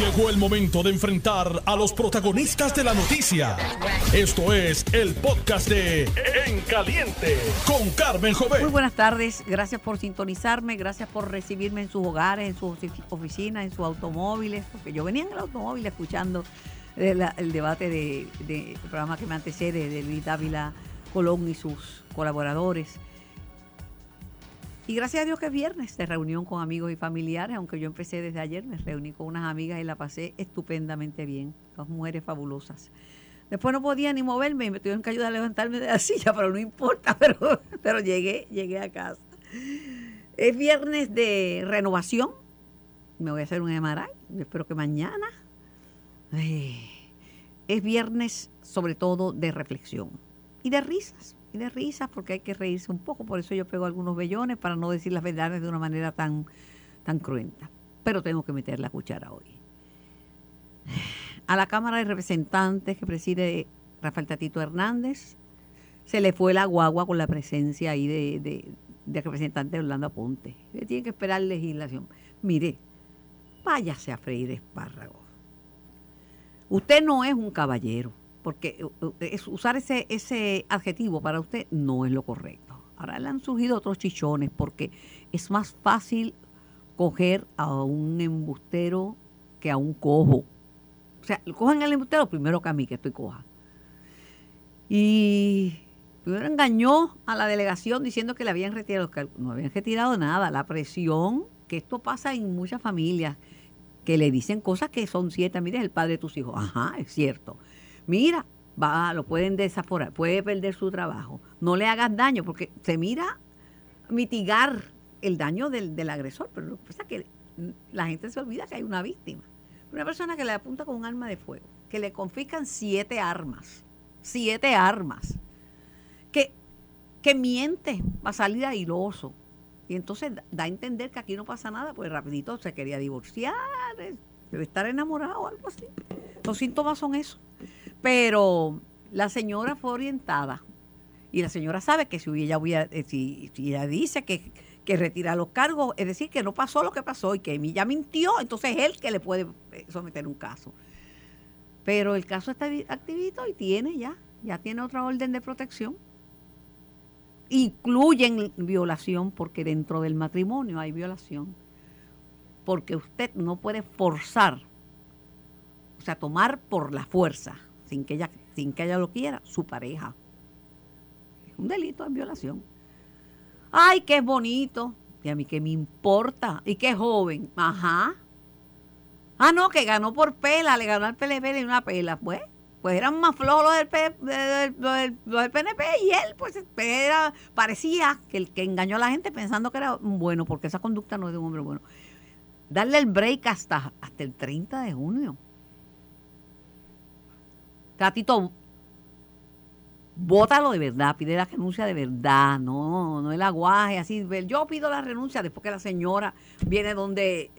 Llegó el momento de enfrentar a los protagonistas de la noticia. Esto es el podcast de En Caliente con Carmen Jovet. Muy buenas tardes, gracias por sintonizarme, gracias por recibirme en sus hogares, en sus oficinas, en sus automóviles, porque yo venía en el automóvil escuchando el, debate del de, programa que me antecede de Luis Dávila Colón y sus colaboradores. Y gracias a Dios que es viernes de reunión con amigos y familiares, aunque yo empecé desde ayer, me reuní con unas amigas y la pasé estupendamente bien, dos mujeres fabulosas. Después no podía ni moverme y me tuvieron que ayudar a levantarme de la silla, pero no importa, pero, pero llegué, llegué a casa. Es viernes de renovación, me voy a hacer un MRI, espero que mañana. Es viernes sobre todo de reflexión y de risas y de risas porque hay que reírse un poco, por eso yo pego algunos vellones para no decir las verdades de una manera tan, tan cruenta. Pero tengo que meter la cuchara hoy. A la Cámara de Representantes que preside Rafael Tatito Hernández, se le fue la guagua con la presencia ahí de, de, de representante Orlando Aponte. Le tiene que esperar legislación. Mire, váyase a freír espárragos. Usted no es un caballero porque usar ese, ese adjetivo para usted no es lo correcto. Ahora le han surgido otros chichones porque es más fácil coger a un embustero que a un cojo. O sea, cogen al embustero primero que a mí, que estoy coja. Y primero engañó a la delegación diciendo que le habían retirado los cargos. No habían retirado nada. La presión, que esto pasa en muchas familias, que le dicen cosas que son ciertas. Mire, el padre de tus hijos. Ajá, es cierto mira, va, lo pueden desaforar, puede perder su trabajo. No le hagas daño, porque se mira mitigar el daño del, del agresor, pero lo que pasa es que la gente se olvida que hay una víctima. Una persona que le apunta con un arma de fuego, que le confiscan siete armas, siete armas, que, que miente a salir airoso. Y entonces da a entender que aquí no pasa nada, pues rapidito se quería divorciar, debe estar enamorado o algo así. Los síntomas son eso. Pero la señora fue orientada y la señora sabe que si ella, eh, si, si ella dice que, que, retira los cargos, es decir, que no pasó lo que pasó y que ella mintió, entonces es él que le puede eh, someter un caso. Pero el caso está activito y tiene ya, ya tiene otra orden de protección. Incluyen violación porque dentro del matrimonio hay violación. Porque usted no puede forzar, o sea, tomar por la fuerza sin que ella, sin que ella lo quiera, su pareja. Es un delito, es violación. Ay, qué bonito. Y a mí qué me importa. Y qué joven. Ajá. Ah, no, que ganó por pela, le ganó al PLP y una pela. Pues, pues eran más flojos los del, del, PNP y él, pues era, parecía que el que engañó a la gente pensando que era bueno, porque esa conducta no es de un hombre bueno. Darle el break hasta, hasta el 30 de junio. Catito, bótalo de verdad, pide la renuncia de verdad, no, no el aguaje, así. Yo pido la renuncia después que la señora viene donde,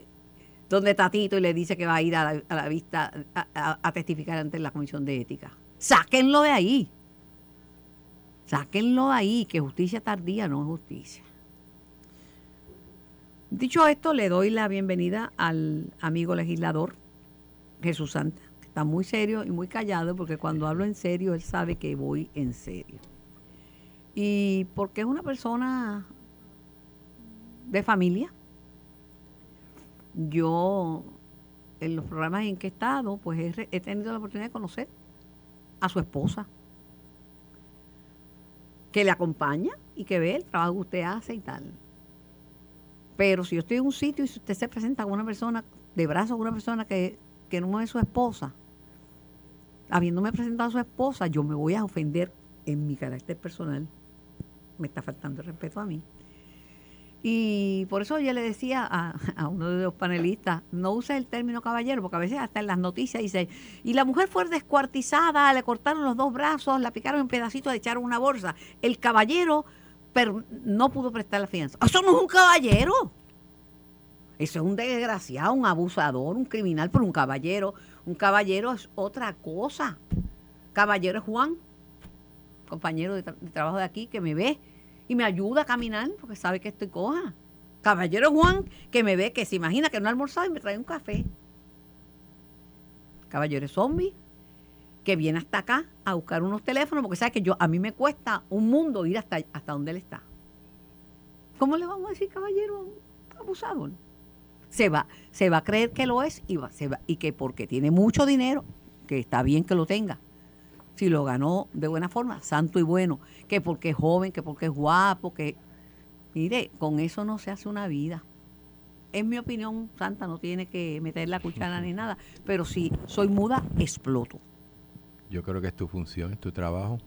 donde Tatito y le dice que va a ir a la, vista a, testificar ante la Comisión de Ética. Sáquenlo de ahí. Sáquenlo de ahí, que justicia tardía no es justicia. Dicho esto, le doy la bienvenida al amigo legislador Jesús Santa está muy serio y muy callado porque cuando hablo en serio, él sabe que voy en serio. Y porque es una persona de familia. Yo, en los programas en que he estado, pues he, tenido la oportunidad de conocer a su esposa, que le acompaña y que ve el trabajo que usted hace y tal. Pero si yo estoy en un sitio y usted se presenta con una persona de brazo, con una persona que, que no es su esposa, habiéndome presentado a su esposa, yo me voy a ofender en mi carácter personal. Me está faltando el respeto a mí. Y por eso yo le decía a, uno de los panelistas, no use el término caballero, porque a veces hasta en las noticias dice, y la mujer fue descuartizada, le cortaron los dos brazos, la picaron en pedacitos, le echaron una bolsa. El caballero no pudo prestar la fianza. Eso no es un caballero. Eso es un desgraciado, un abusador, un criminal, pero un caballero. Un caballero es otra cosa. Caballero es Juan, compañero de, trabajo de aquí, que me ve y me ayuda a caminar porque sabe que estoy coja. Caballero Juan, que me ve, que se imagina que no ha almorzado y me trae un café. caballero zombie, que viene hasta acá a buscar unos teléfonos, porque sabe que yo a mí me cuesta un mundo ir hasta, hasta donde él está. ¿Cómo le vamos a decir, caballero, abusador? Se va, se va a creer que lo es y, va, se va, y que porque tiene mucho dinero, que está bien que lo tenga, si lo ganó de buena forma, santo y bueno, que porque es joven, que porque es guapo, que... Mire, con eso no se hace una vida. Es mi opinión, Santa, no tiene que meter la cuchara ni nada, pero si soy muda, exploto. Yo creo que es tu función, es tu trabajo.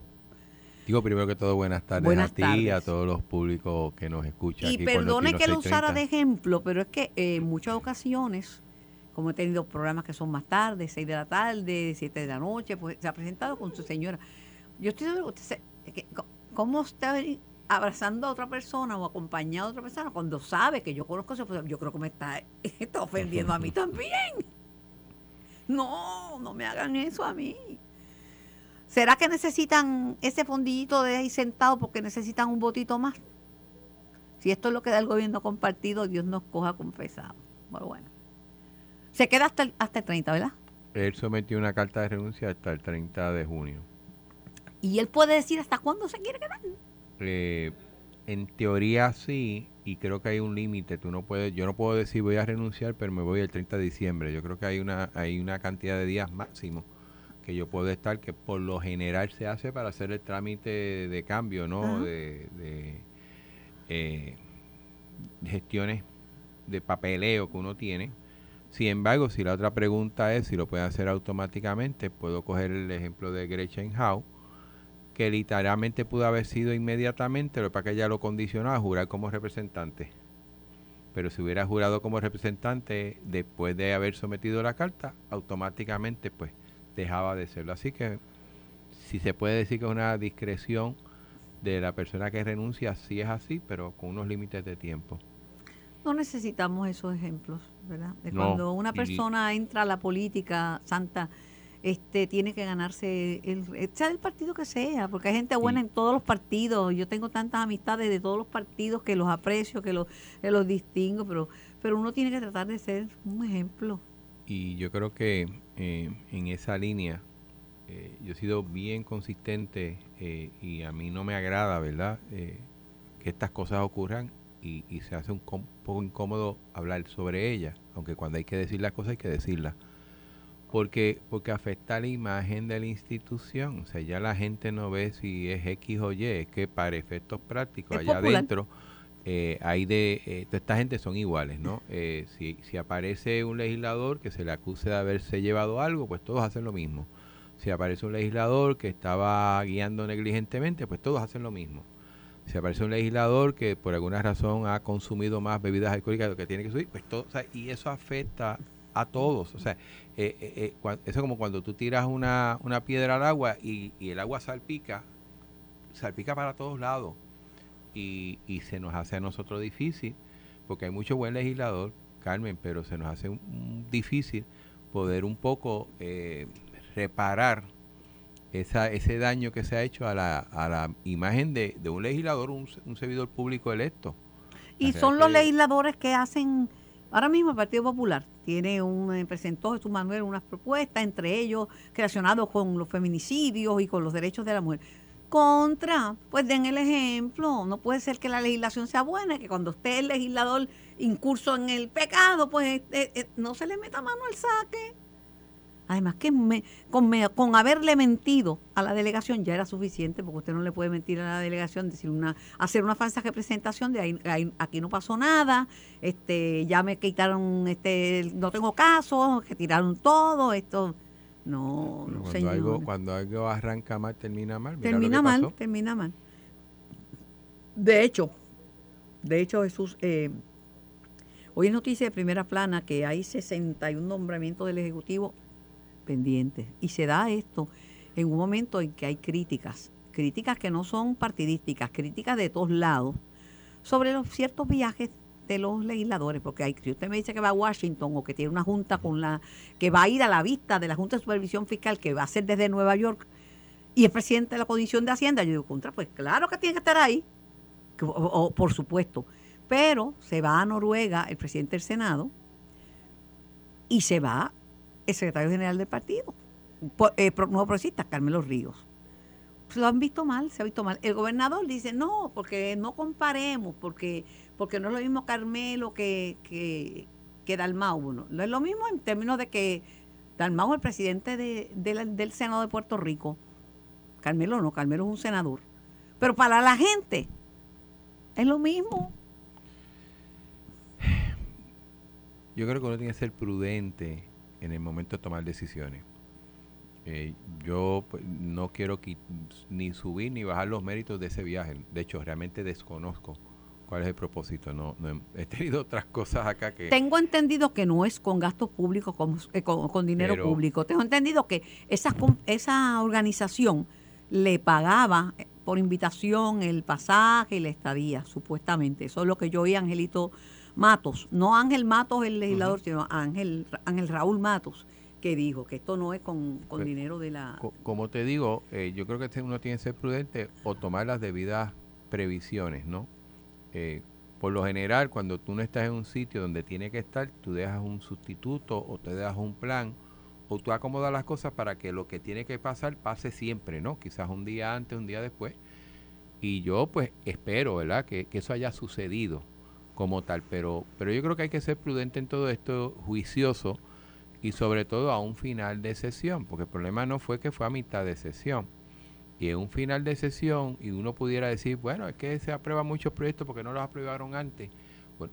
Digo primero que todo, buenas tardes a ti y a todos los públicos que nos escuchan. Y perdone que lo usara de ejemplo, pero es que en muchas ocasiones, como he tenido programas que son más tarde, 6 de la tarde, 7 de la noche, pues se ha presentado con su señora. Yo estoy usted ¿cómo está abrazando a otra persona o acompañando a otra persona cuando sabe que yo conozco a su Yo creo que me está, está ofendiendo a mí también. No, no me hagan eso a mí. ¿Será que necesitan ese fondillito de ahí sentado porque necesitan un votito más? Si esto es lo que da el gobierno compartido, Dios nos coja confesado. Bueno, bueno. Se queda hasta el, hasta el 30, ¿verdad? Él sometió una carta de renuncia hasta el 30 de junio. ¿Y él puede decir hasta cuándo se quiere quedar? Eh, en teoría sí, y creo que hay un límite. Tú no puedes, yo no puedo decir voy a renunciar, pero me voy el 30 de diciembre. Yo creo que hay una, hay una cantidad de días máximo que yo puedo estar, que por lo general se hace para hacer el trámite de cambio, ¿no? De, eh, gestiones de papeleo que uno tiene. Sin embargo, si la otra pregunta es si lo puede hacer automáticamente, puedo coger el ejemplo de Gretchen Howe, que literalmente pudo haber sido inmediatamente, lo que pasa que ella lo condicionó a jurar como representante. Pero si hubiera jurado como representante después de haber sometido la carta, automáticamente pues dejaba de serlo. Así que si se puede decir que es una discreción de la persona que renuncia, sí es así, pero con unos límites de tiempo. No necesitamos esos ejemplos, ¿verdad? De cuando una persona entra a la política santa, este tiene que ganarse, el, sea del partido que sea, porque hay gente buena en todos los partidos. Yo tengo tantas amistades de todos los partidos que los aprecio, que los, que los distingo, pero, pero uno tiene que tratar de ser un ejemplo y yo creo que eh, en esa línea eh, yo he sido bien consistente eh, y a mí no me agrada, ¿verdad? que estas cosas ocurran y, se hace un poco incómodo hablar sobre ellas, aunque cuando hay que decir las cosas hay que decirlas. Porque, porque afecta la imagen de la institución. O sea, ya la gente no ve si es X o Y, es que para efectos prácticos allá adentro eh, hay de eh, esta gente son iguales, ¿no? Eh, si, aparece un legislador que se le acuse de haberse llevado algo, pues todos hacen lo mismo. Si aparece un legislador que estaba guiando negligentemente, pues todos hacen lo mismo. Si aparece un legislador que por alguna razón ha consumido más bebidas alcohólicas de lo que tiene que subir, pues todo, o sea, y eso afecta a todos. O sea, eso es como cuando tú tiras una, una piedra al agua y el agua salpica, salpica para todos lados y, y se nos hace a nosotros difícil, porque hay mucho buen legislador, Carmen, pero se nos hace difícil poder un poco eh, reparar esa, ese daño que se ha hecho a la, a la imagen de, de un legislador, un, servidor público electo. Y son los legisladores que hacen, ahora mismo el Partido Popular tiene un, eh, presentó Jesús Manuel unas propuestas, entre ellos relacionados con los feminicidios y con los derechos de la mujer contra, pues den el ejemplo. No puede ser que la legislación sea buena, que cuando esté el legislador incurso en el pecado, pues eh, eh, no se le meta mano al saque. Además que con, con, haberle mentido a la delegación ya era suficiente, porque usted no le puede mentir a la delegación, decir una, hacer una falsa representación de ahí, aquí no pasó nada, este, ya me quitaron, este, no tengo caso, que tiraron todo, esto no, cuando señor. Algo, cuando algo arranca mal, termina mal. termina mal, termina mal. De hecho, de hecho, Jesús, eh, hoy es noticia de primera plana que hay 61 nombramientos del Ejecutivo pendientes. Y se da esto en un momento en que hay críticas, críticas que no son partidísticas, críticas de todos lados, sobre los ciertos viajes de los legisladores, porque si usted me dice que va a Washington o que tiene una junta con la, que va a ir a la vista de la Junta de Supervisión Fiscal, que va a ser desde Nueva York, y es presidente de la Comisión de Hacienda, yo digo, contra, pues claro que tiene que estar ahí, o, por supuesto, pero se va a Noruega el presidente del Senado y se va el secretario general del partido, eh, nuevo progresista, Carmelo Ríos. Lo han visto mal, se ha visto mal. El gobernador dice, no, porque no comparemos, porque, porque no es lo mismo Carmelo que, que, que Dalmau. No es lo mismo en términos de que Dalmau es el presidente del Senado de Puerto Rico. Carmelo no, Carmelo es un senador. Pero para la gente es lo mismo. Yo creo que uno tiene que ser prudente en el momento de tomar decisiones. Eh, yo pues, no quiero qui- ni subir ni bajar los méritos de ese viaje. De hecho, realmente desconozco cuál es el propósito. No, no he, tenido otras cosas acá que... Tengo entendido que no es con gastos públicos, con, eh, con- con dinero Pero- público. Tengo entendido que esa, organización le pagaba eh, por invitación el pasaje y la estadía, supuestamente. Eso es lo que yo oí Angelito Matos. No Ángel Matos, el legislador, sino Ángel, Ángel Raúl Matos, que dijo que esto no es con, con Pues, dinero de la... Co- como te digo, eh, yo creo que este uno tiene que ser prudente o tomar las debidas previsiones, ¿no? Eh, por lo general, cuando tú no estás en un sitio donde tiene que estar, tú dejas un sustituto o te dejas un plan o tú acomodas las cosas para que lo que tiene que pasar pase siempre, ¿no? Quizás un día antes, un día después. Y yo pues espero, ¿verdad? Que, que eso haya sucedido como tal, pero, pero yo creo que hay que ser prudente en todo esto, juicioso y sobre todo a un final de sesión, porque el problema no fue que fue a mitad de sesión. Y en un final de sesión, y uno pudiera decir, bueno, es que se aprueban muchos proyectos porque no los aprobaron antes,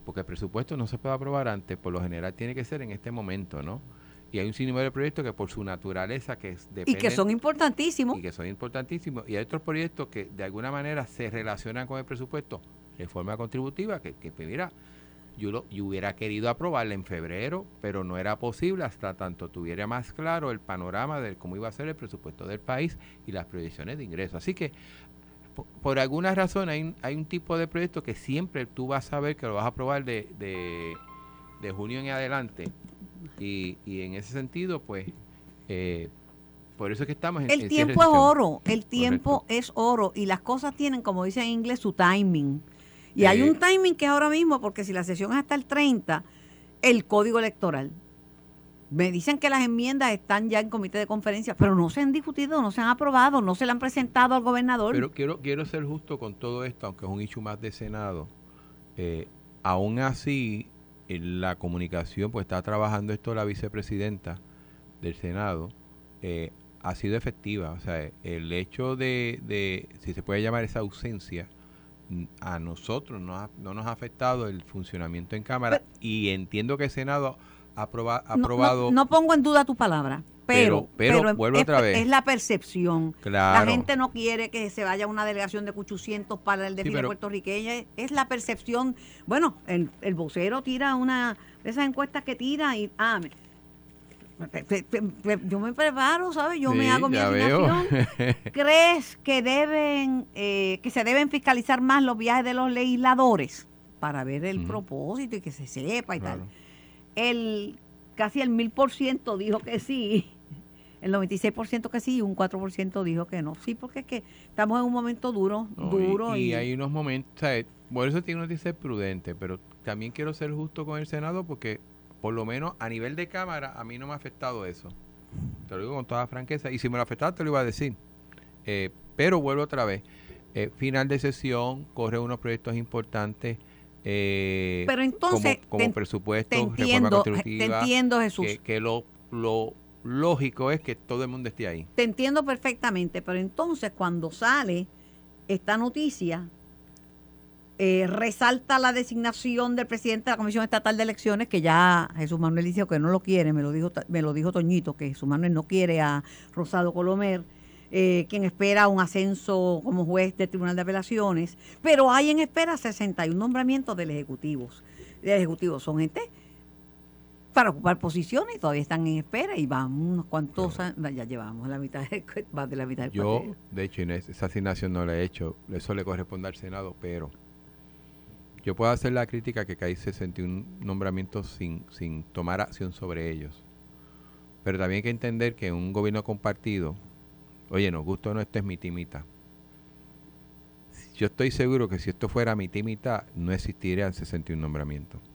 porque el presupuesto no se puede aprobar antes, por lo general tiene que ser en este momento, ¿no? Y hay un sinnúmero de proyectos que por su naturaleza, que es- Y que dependen- son importantísimos. y que son importantísimos. Y hay otros proyectos que de alguna manera se relacionan con el presupuesto, reforma contributiva, que, que pues, mira, yo, lo, yo hubiera querido aprobarla en febrero, pero no era posible hasta tanto tuviera más claro el panorama de cómo iba a ser el presupuesto del país y las proyecciones de ingresos. Así que, po- por, alguna razón, hay, un- hay un tipo de proyecto que siempre tú vas a ver que lo vas a aprobar de, de, de junio en adelante. Y, y en ese sentido, pues, eh, por eso es que estamos en El tiempo es oro, el tiempo Correcto. es oro y las cosas tienen, como dice en inglés, su timing. Y hay un timing que es ahora mismo, porque si la sesión es hasta el 30, el código electoral. Me dicen que las enmiendas están ya en comité de conferencia, pero no se han discutido, no se han aprobado, no se le han presentado al gobernador. Pero quiero, quiero ser justo con todo esto, aunque es un issue más de Senado. Eh, aún así, en la comunicación, pues está trabajando esto la vicepresidenta del Senado, eh, ha sido efectiva. O sea, el hecho de, de, si se puede llamar esa ausencia, a nosotros no, ha- no nos ha afectado el funcionamiento en Cámara y entiendo que el Senado ha aproba- ha No- no- aprobado... no, pongo en duda tu palabra, pero, Pero- pero vuelvo es, otra vez. es la percepción. Claro. La gente no quiere que se vaya una delegación de 800 para el desfile puertorriqueño. Es- Es la percepción. Bueno, el, el vocero tira una esas encuestas que tira y. Ah, yo me preparo, ¿sabes? Yo me hago mi asignación. ¿Crees que deben eh, que se deben fiscalizar más los viajes de los legisladores para ver el propósito y que se sepa y tal? El casi el mil por ciento dijo que sí, el 96% que sí y un 4% dijo que no. Sí, porque es que estamos en un momento duro, No, duro y, y, hay unos momentos, por eso tiene uno que ser prudente, pero también quiero ser justo con el Senado porque por lo menos a nivel de Cámara a mí no me ha afectado eso. Te lo digo con toda franqueza y si me lo afectaba te lo iba a decir. Eh, pero vuelvo otra vez. Eh, final de sesión, corre unos proyectos importantes. eh, Pero entonces, como, como te- presupuesto, te reforma entiendo, te contributiva, entiendo Jesús, que, que lo, lo lógico es que todo el mundo esté ahí. te entiendo perfectamente, pero entonces cuando sale esta noticia, eh, resalta la designación del presidente de la Comisión Estatal de Elecciones, que ya Jesús Manuel dijo que no lo quiere, me lo dijo, me lo dijo Toñito, que Jesús Manuel no quiere a Rosado Colomer, eh, quien espera un ascenso como juez del Tribunal de Apelaciones, pero hay en espera 61 nombramientos del Ejecutivo. Del Ejecutivo son gente para ocupar posiciones y todavía están en espera y vamos unos cuantos ya llevamos la mitad, del- más de la mitad del Yo, de hecho, Inés, esa asignación no la he hecho, eso le corresponde al Senado, pero yo puedo hacer la crítica que hay 61 nombramientos sin, sin tomar acción sobre ellos. Pero también hay que entender que un gobierno compartido, oye, nos gusta o no, esto es mitad y mitad. Yo estoy seguro que si esto fuera mitad y mitad, no existirían 61 nombramientos.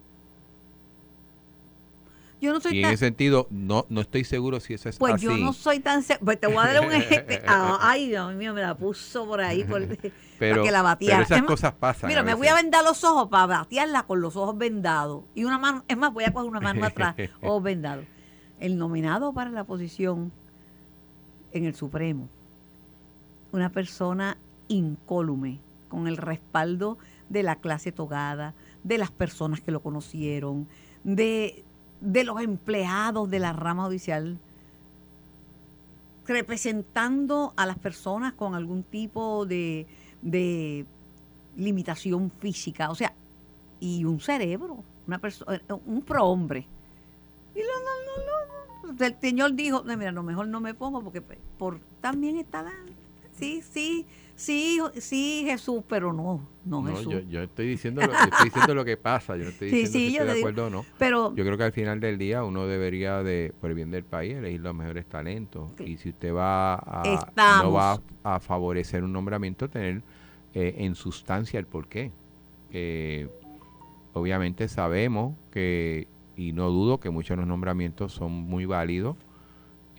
Yo no soy y en tan... ese sentido, no, no estoy seguro si eso es Pues así. yo no soy tan... Pues te voy a dar un ejemplo. Ah, Ay, Dios mío, me la puso por ahí por- pero, para que la bateara. pero esas Es más, cosas pasan. Mira, me voy a vendar los ojos para batearla con los ojos vendados. Y una mano, es más, voy a coger una mano atrás, ojos vendados. El nominado para la posición en el Supremo, una persona incólume, con el respaldo de la clase togada, de las personas que lo conocieron, de, de los empleados de la rama judicial, representando a las personas con algún tipo de, de limitación física, o sea, y un cerebro, una persona, un prohombre. Y no, no, no, no, el señor dijo, "No, mira, a lo mejor no me pongo porque pues, por también está la, sí, sí, sí, sí, Jesús, pero no, no, No, Jesús. yo, yo estoy diciendo lo, yo estoy diciendo lo que pasa, yo no estoy Sí, diciendo sí, si yo estoy de digo. acuerdo o no. pero Yo creo que al final del día uno debería de, por el bien del país, elegir los mejores talentos. Sí. Y si usted va a, Estamos. no va a, favorecer un nombramiento, tener eh, en sustancia el porqué. Eh, obviamente sabemos que, y no dudo que muchos de los nombramientos son muy válidos,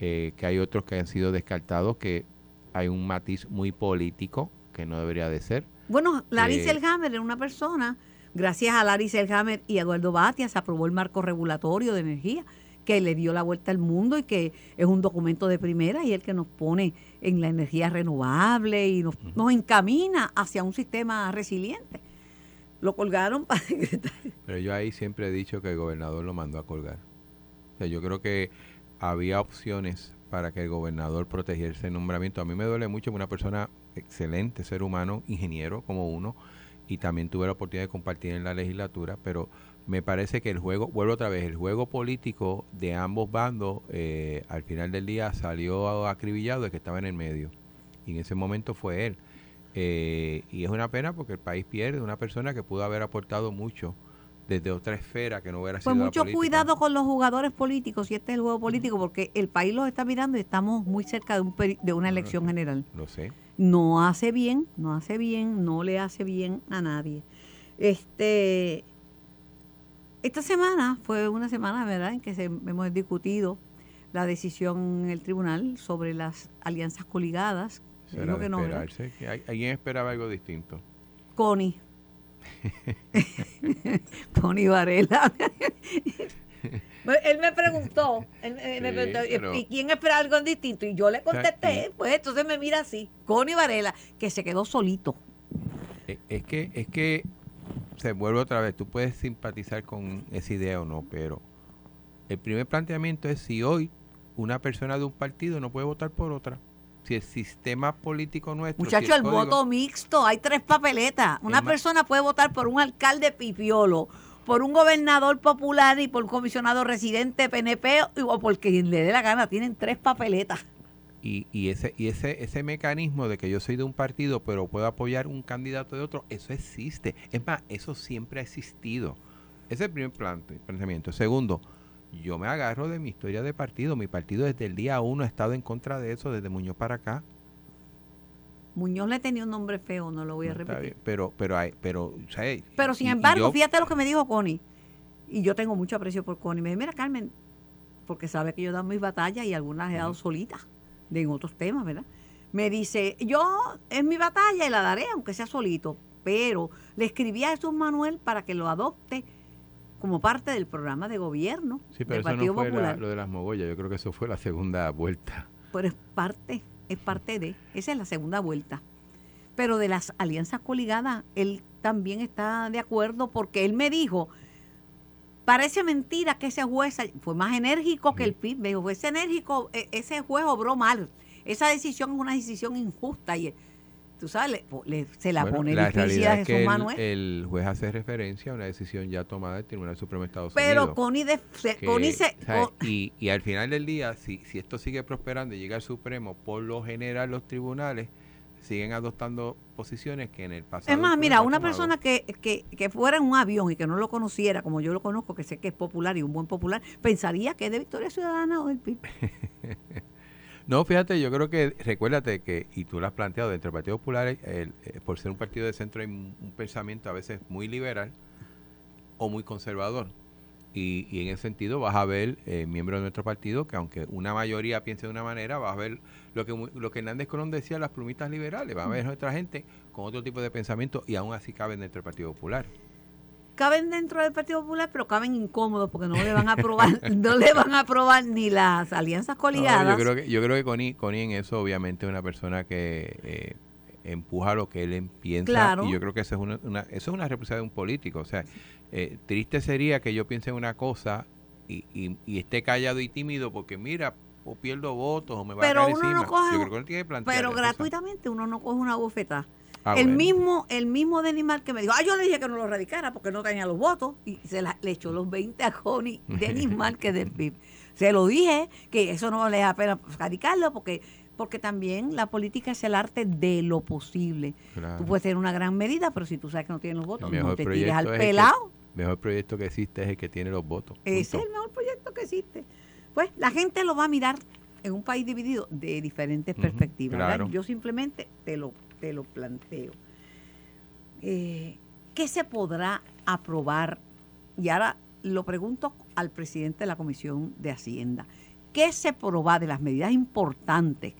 eh, que hay otros que han sido descartados, que hay un matiz muy político que no debería de ser. Bueno, Larry Eh, Selhammer era una persona, gracias a Larry Selhammer y Eduardo Batia se aprobó el marco regulatorio de energía que le dio la vuelta al mundo y que es un documento de primera y el que nos pone en la energía renovable y nos, nos encamina hacia un sistema resiliente. Lo colgaron para. Pero yo ahí siempre he dicho que el gobernador lo mandó a colgar. O sea, yo creo que había opciones para que el gobernador protegiera ese nombramiento. A mí me duele mucho una persona excelente, ser humano, ingeniero como uno, y también tuve la oportunidad de compartir en la legislatura, pero me parece que el juego, vuelvo otra vez, el juego político de ambos bandos eh, al final del día salió acribillado de que estaba en el medio. Y en ese momento fue él. Eh, y es una pena porque el país pierde una persona que pudo haber aportado mucho desde otra esfera que no hubiera sido Pues mucho cuidado con los jugadores políticos, si este es el juego político, porque el país los está mirando y estamos muy cerca de, un peri- de una elección general. Lo sé. no hace bien, no hace bien, no le hace bien a nadie. Este, esta semana fue una semana, ¿verdad?, en que se, hemos discutido la decisión en el tribunal sobre las alianzas coligadas. Dijo que no, alguien esperaba algo distinto. Connie. Connie Varela. Él me preguntó, él, él me Sí, preguntó, pero- ¿y quién espera algo distinto? Y yo le contesté, y- pues entonces me mira así, Connie Varela, que se quedó solito. Eh, Es que, es que se vuelve otra vez. Tú puedes simpatizar con esa idea o no, pero el primer planteamiento es si hoy una persona de un partido no puede votar por otra. Si el sistema político nuestro. si Muchacho, el código- voto mixto, hay tres papeletas. Una persona puede votar por un alcalde pipiolo, por un gobernador popular y por un comisionado residente PNP o por quien le dé la gana. Tienen tres papeletas. Y, y ese y ese ese mecanismo de que yo soy de un partido pero puedo apoyar un candidato de otro, eso existe. Es más, eso siempre ha existido. Ese es el primer plante- planteamiento. Segundo, yo me agarro de mi historia de partido. Mi partido desde el día uno ha estado en contra de eso, desde Muñoz para acá. Muñoz le tenía un nombre feo, no lo voy a No, repetir. bien, Pero, pero, hay, pero, y- Pero sin embargo, yo- fíjate lo que me dijo Connie. Y yo tengo mucho aprecio por Connie. Me dice, mira, Carmen, porque sabe que yo he dado mis batallas y algunas he dado solitas, de en otros temas, ¿verdad? Me dice, yo es mi batalla y la daré, aunque sea solito. Pero le escribí a Jesús Manuel para que lo adopte como parte del programa de gobierno Sí, del pero eso Partido no fue la- Popular. lo de las mogollas. Yo creo que eso fue la segunda vuelta. Pero es parte, es parte de, esa es la segunda vuelta. Pero de las alianzas coligadas, él también está de acuerdo porque él me dijo, parece mentira que ese juez fue más enérgico que el PIB, me dijo, fue ese enérgico, e- ese juez obró mal, esa decisión es una decisión injusta y tú sabes, le- le- se la Bueno, pone la difícil a realidad es Jesús que el, Manuel. el juez hace referencia a una decisión ya tomada del Tribunal Supremo de Estados pero Unidos. Connie, de- se- que, Connie se... Con- y, y al final del día, si, si esto sigue prosperando y llega al Supremo, por lo general los tribunales siguen adoptando posiciones que en el pasado... Es más, mira, una persona que, que, que fuera en un avión y que no lo conociera, como yo lo conozco, que sé que es popular y un buen popular, pensaría que es de Victoria Ciudadana o del PIB. No, fíjate, yo creo que, recuérdate que, y tú lo has planteado, dentro del Partido Popular, el- eh, por ser un partido de centro, hay un un pensamiento a veces muy liberal o muy conservador. Y, y en ese sentido vas a ver eh, miembros de nuestro partido que aunque una mayoría piense de una manera, vas a ver lo que lo que Hernández Colón decía, las plumitas liberales, va a ver otra gente con otro tipo de pensamiento y aún así caben dentro del Partido Popular. Caben dentro del Partido Popular, pero caben incómodos porque no le van a aprobar, no le van a aprobar ni las alianzas No, coligadas. yo creo que yo creo que Connie, Connie en eso obviamente es una persona que eh, empuja lo que él piensa Claro. y yo creo que eso es una, una- eso es una responsabilidad de un político. O sea, eh, triste sería que yo piense en una cosa y, y- y esté callado y tímido porque mira, o pierdo votos o me va Pero a caer uno no coge- yo creo que él tiene que plantear pero gratuitamente uno no coge una bofetada. Ah, el bueno. mismo el mismo Denimar que me dijo, ah, yo le dije que no lo radicara porque no tenía los votos y se la- le echó los 20 a Connie Denimar que del PIB. Se lo dije que eso no le da pena radicarlo porque porque también la política es el arte de lo posible. Claro. Tú puedes tener una gran medida, pero si tú sabes que no tienes los votos, no te tires al pelado. El mejor proyecto que existe es el que tiene los votos. Ese es punto. el mejor proyecto que existe. Pues la gente lo va a mirar en un país dividido de diferentes perspectivas. claro. Yo simplemente te lo, te lo planteo. Eh, ¿Qué se podrá aprobar? Y ahora lo pregunto al presidente de la Comisión de Hacienda. ¿Qué se proba de las medidas importantes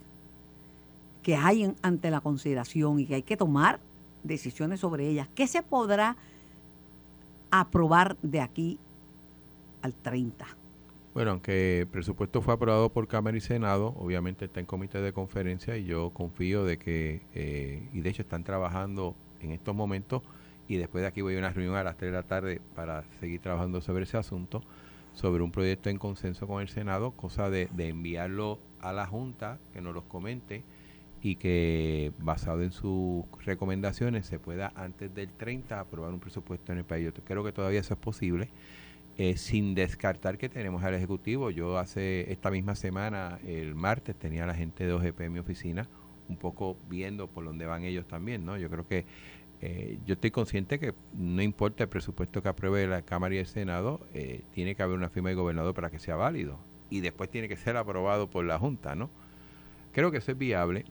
que hay ante la consideración y que hay que tomar decisiones sobre ellas? ¿Qué se podrá aprobar de aquí al 30? Bueno, aunque el presupuesto fue aprobado por Cámara y Senado, obviamente está en comité de conferencia y yo confío de que, eh, y de hecho están trabajando en estos momentos y después de aquí voy a una reunión a las 3 de la tarde para seguir trabajando sobre ese asunto, sobre un proyecto en consenso con el Senado, cosa de, de enviarlo a la Junta, que nos los comente y que basado en sus recomendaciones se pueda antes del 30 aprobar un presupuesto en el país. Yo creo que todavía eso es posible eh, sin descartar que tenemos al Ejecutivo. Yo hace esta misma semana, el martes, tenía a la gente de OGP en mi oficina, un poco viendo por dónde van ellos también, ¿no? Yo creo que eh, yo estoy consciente que no importa el presupuesto que apruebe la Cámara y el Senado, eh, tiene que haber una firma del gobernador para que sea válido y después tiene que ser aprobado por la Junta, ¿no? Creo que eso es viable,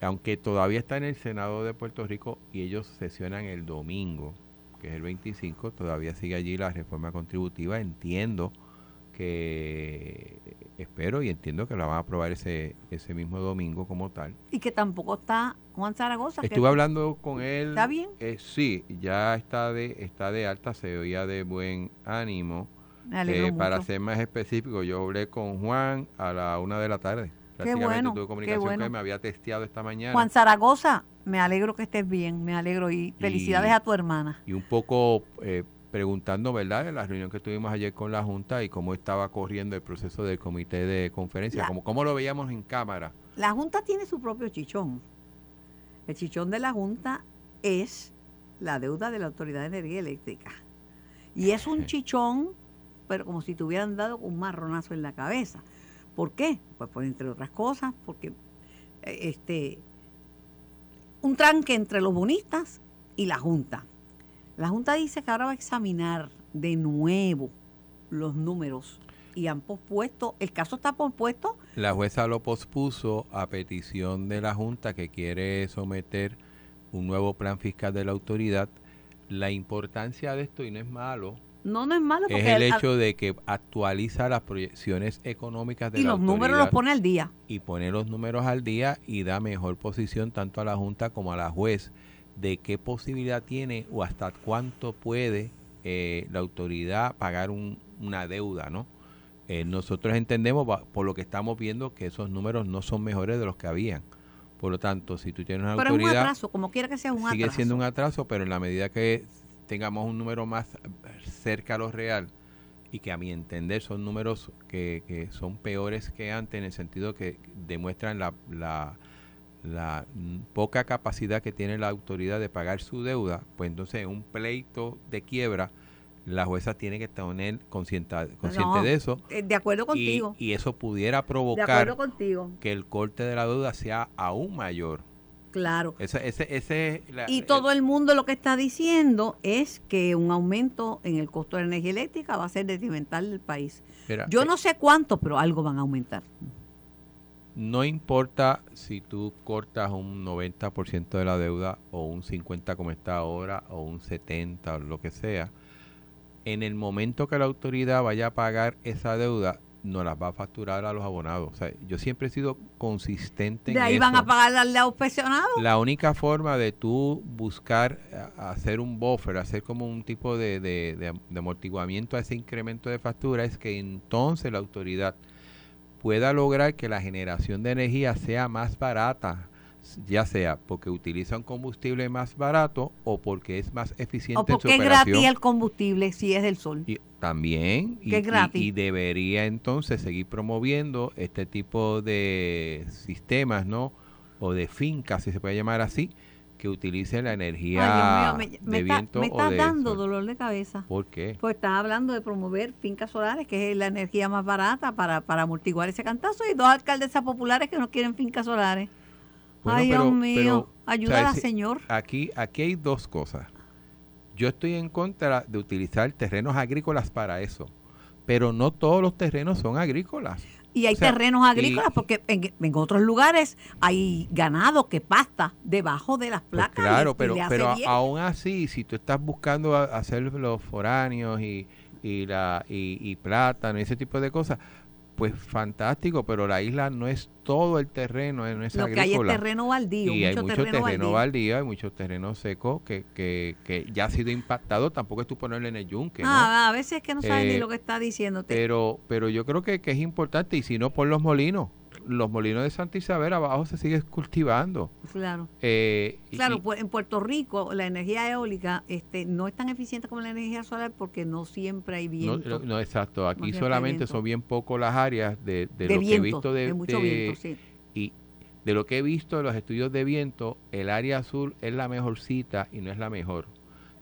aunque todavía está en el Senado de Puerto Rico y ellos sesionan el domingo, que es el 25, todavía sigue allí la reforma contributiva. Entiendo que, espero y entiendo que la van a aprobar ese, ese mismo domingo como tal. Y que tampoco está Juan Zaragoza. que- Estuve hablando con él. ¿Está bien? eh, sí, ya está de, está de alta, se oía de buen ánimo. Me Eh, para ser más específico, yo hablé con Juan a la una de la tarde. Prácticamente bueno, tuve comunicación bueno. con él, me había testeado esta mañana. Juan Zaragoza, me alegro que estés bien, me alegro y felicidades Y- a tu hermana. y un poco eh, preguntando, ¿verdad?, de la reunión que tuvimos ayer con la Junta y cómo estaba corriendo el proceso del comité de conferencia, La- como cómo lo veíamos en cámara. La Junta tiene su propio chichón. El chichón de la Junta es la deuda de la Autoridad de Energía Eléctrica. Y es un chichón, pero como si te hubieran dado un marronazo en la cabeza. ¿Por qué? Pues por entre otras cosas, porque eh, este un tranque entre los bonistas y la Junta. La Junta dice que ahora va a examinar de nuevo los números y han pospuesto, el caso está pospuesto La jueza lo pospuso a petición de la Junta que quiere someter un nuevo plan fiscal de la autoridad. La importancia de esto, y no es malo, No, no es malo es porque el al- hecho de que actualiza las proyecciones económicas de y la los números autoridad. los pone al día. y pone los números al día y da mejor posición tanto a la Junta como a la juez de qué posibilidad tiene o hasta cuánto puede eh, la autoridad pagar un- una deuda, ¿no? Eh, nosotros entendemos, por lo que estamos viendo, que esos números no son mejores de los que habían. Por lo tanto, si tú tienes una Pero es un autoridad, atraso, como quiera que sea un sigue atraso. siendo un atraso, pero en la medida que tengamos un número más cerca a lo real y que a mi entender son números que, que son peores que antes en el sentido que demuestran la, la, la, poca capacidad que tiene la autoridad de pagar su deuda, pues entonces en un pleito de quiebra la jueza tiene que tener consciente, consciente No, de eso eh, De acuerdo y, contigo. y eso pudiera provocar que el corte de la deuda sea aún mayor. Claro. Ese, ese, ese, la- Y todo el mundo lo que está diciendo es que un aumento en el costo de la energía eléctrica va a ser detrimental del país. Mira, Yo eh, no sé cuánto, pero algo van a aumentar. No importa si tú cortas un 90% de la deuda o un 50% como está ahora o un 70% o lo que sea. en el momento que la autoridad vaya a pagar esa deuda, no las va a facturar a los abonados. O sea, yo siempre he sido consistente. De en ahí van a eso. pagar al pensionado. La única forma de tú buscar a- hacer un buffer, hacer como un tipo de, de- de- de amortiguamiento a ese incremento de factura es que entonces la autoridad pueda lograr que la generación de energía sea más barata, ya sea porque utiliza un combustible más barato o porque es más eficiente O en su porque es gratis el combustible si es del sol. Y también, y, Que es gratis. y debería entonces seguir promoviendo este tipo de sistemas, ¿no? O de fincas, si se puede llamar así, que utilicen la energía Ay, Dios mío, me, me de está, viento me o está de dando sol. dolor de cabeza. ¿Por qué? Pues estás hablando de promover fincas solares, que es la energía más barata para, para amortiguar ese cantazo, y dos alcaldesas populares que no quieren fincas solares. Bueno, Ay, pero- Dios mío, pero, ayúdala, señor. Aquí, aquí hay dos cosas. Yo estoy en contra de utilizar terrenos agrícolas para eso, pero no todos los terrenos son agrícolas. Y hay o sea, terrenos agrícolas y- porque en, en otros lugares hay ganado que pasta debajo de las Pues placas. y claro, es- y pero, hace pero bien. aún así, si tú estás buscando hacer los foráneos y, y, la, y, y plátano y ese tipo de cosas, pues fantástico, pero la isla no es todo el terreno, no es Lo que hay es terreno baldío, y hay mucho terreno, terreno baldío. hay mucho terreno seco que, que, que ya ha sido impactado, tampoco es tú ponerle en el yunque, ¿no? Ah, a veces es que no sabes ni Eh, lo que está diciéndote. Pero, pero yo creo que, que es importante, y si no, por los molinos. Los molinos de Santa Isabel abajo se sigue cultivando. claro. Eh, Claro, y- pues en Puerto Rico la energía eólica este, no es tan eficiente como la energía solar porque no siempre hay viento. no, no, exacto. Aquí solamente son bien pocos las áreas de, de de lo viento, que he visto de, de mucho de- viento, sí. y de lo que he visto de los estudios de viento, el área azul es la mejorcita y no es la mejor.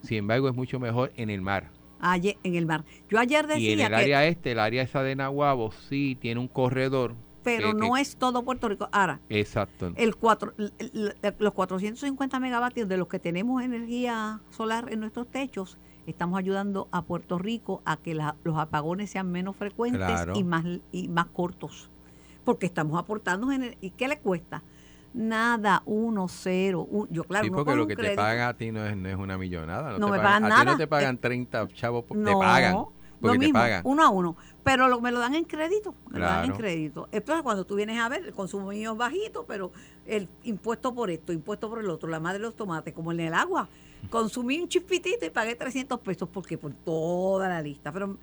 Sin embargo, es mucho mejor en el mar. Ayer, en el mar. Yo ayer y en decía el que, área este, el área esa de Nahuabo, sí tiene un corredor. Pero que- no que- es todo Puerto Rico. Ahora, Exacto. el cuatro, el- el- los 450 megavatios de los que tenemos energía solar en nuestros techos, estamos ayudando a Puerto Rico a que la- los apagones sean menos frecuentes Claro. y más y más cortos. Porque estamos aportando ener- ¿Y qué le cuesta? Nada, uno, cero. un- yo, claro, sí, porque lo que te pagan a ti no es, no es una millonada. No, No te me pagan, pagan a ti nada. no te pagan Eh, 30 chavos, por- te No, pagan. lo te mismo, pagan. uno a uno. Pero lo- me lo dan en crédito. Me lo dan en crédito. Entonces, cuando tú vienes a ver, el consumo mío es bajito, pero el impuesto por esto, impuesto por el otro, la madre de los tomates, como en el agua. Consumí un chispitito y pagué 300 pesos porque por toda la lista. Pero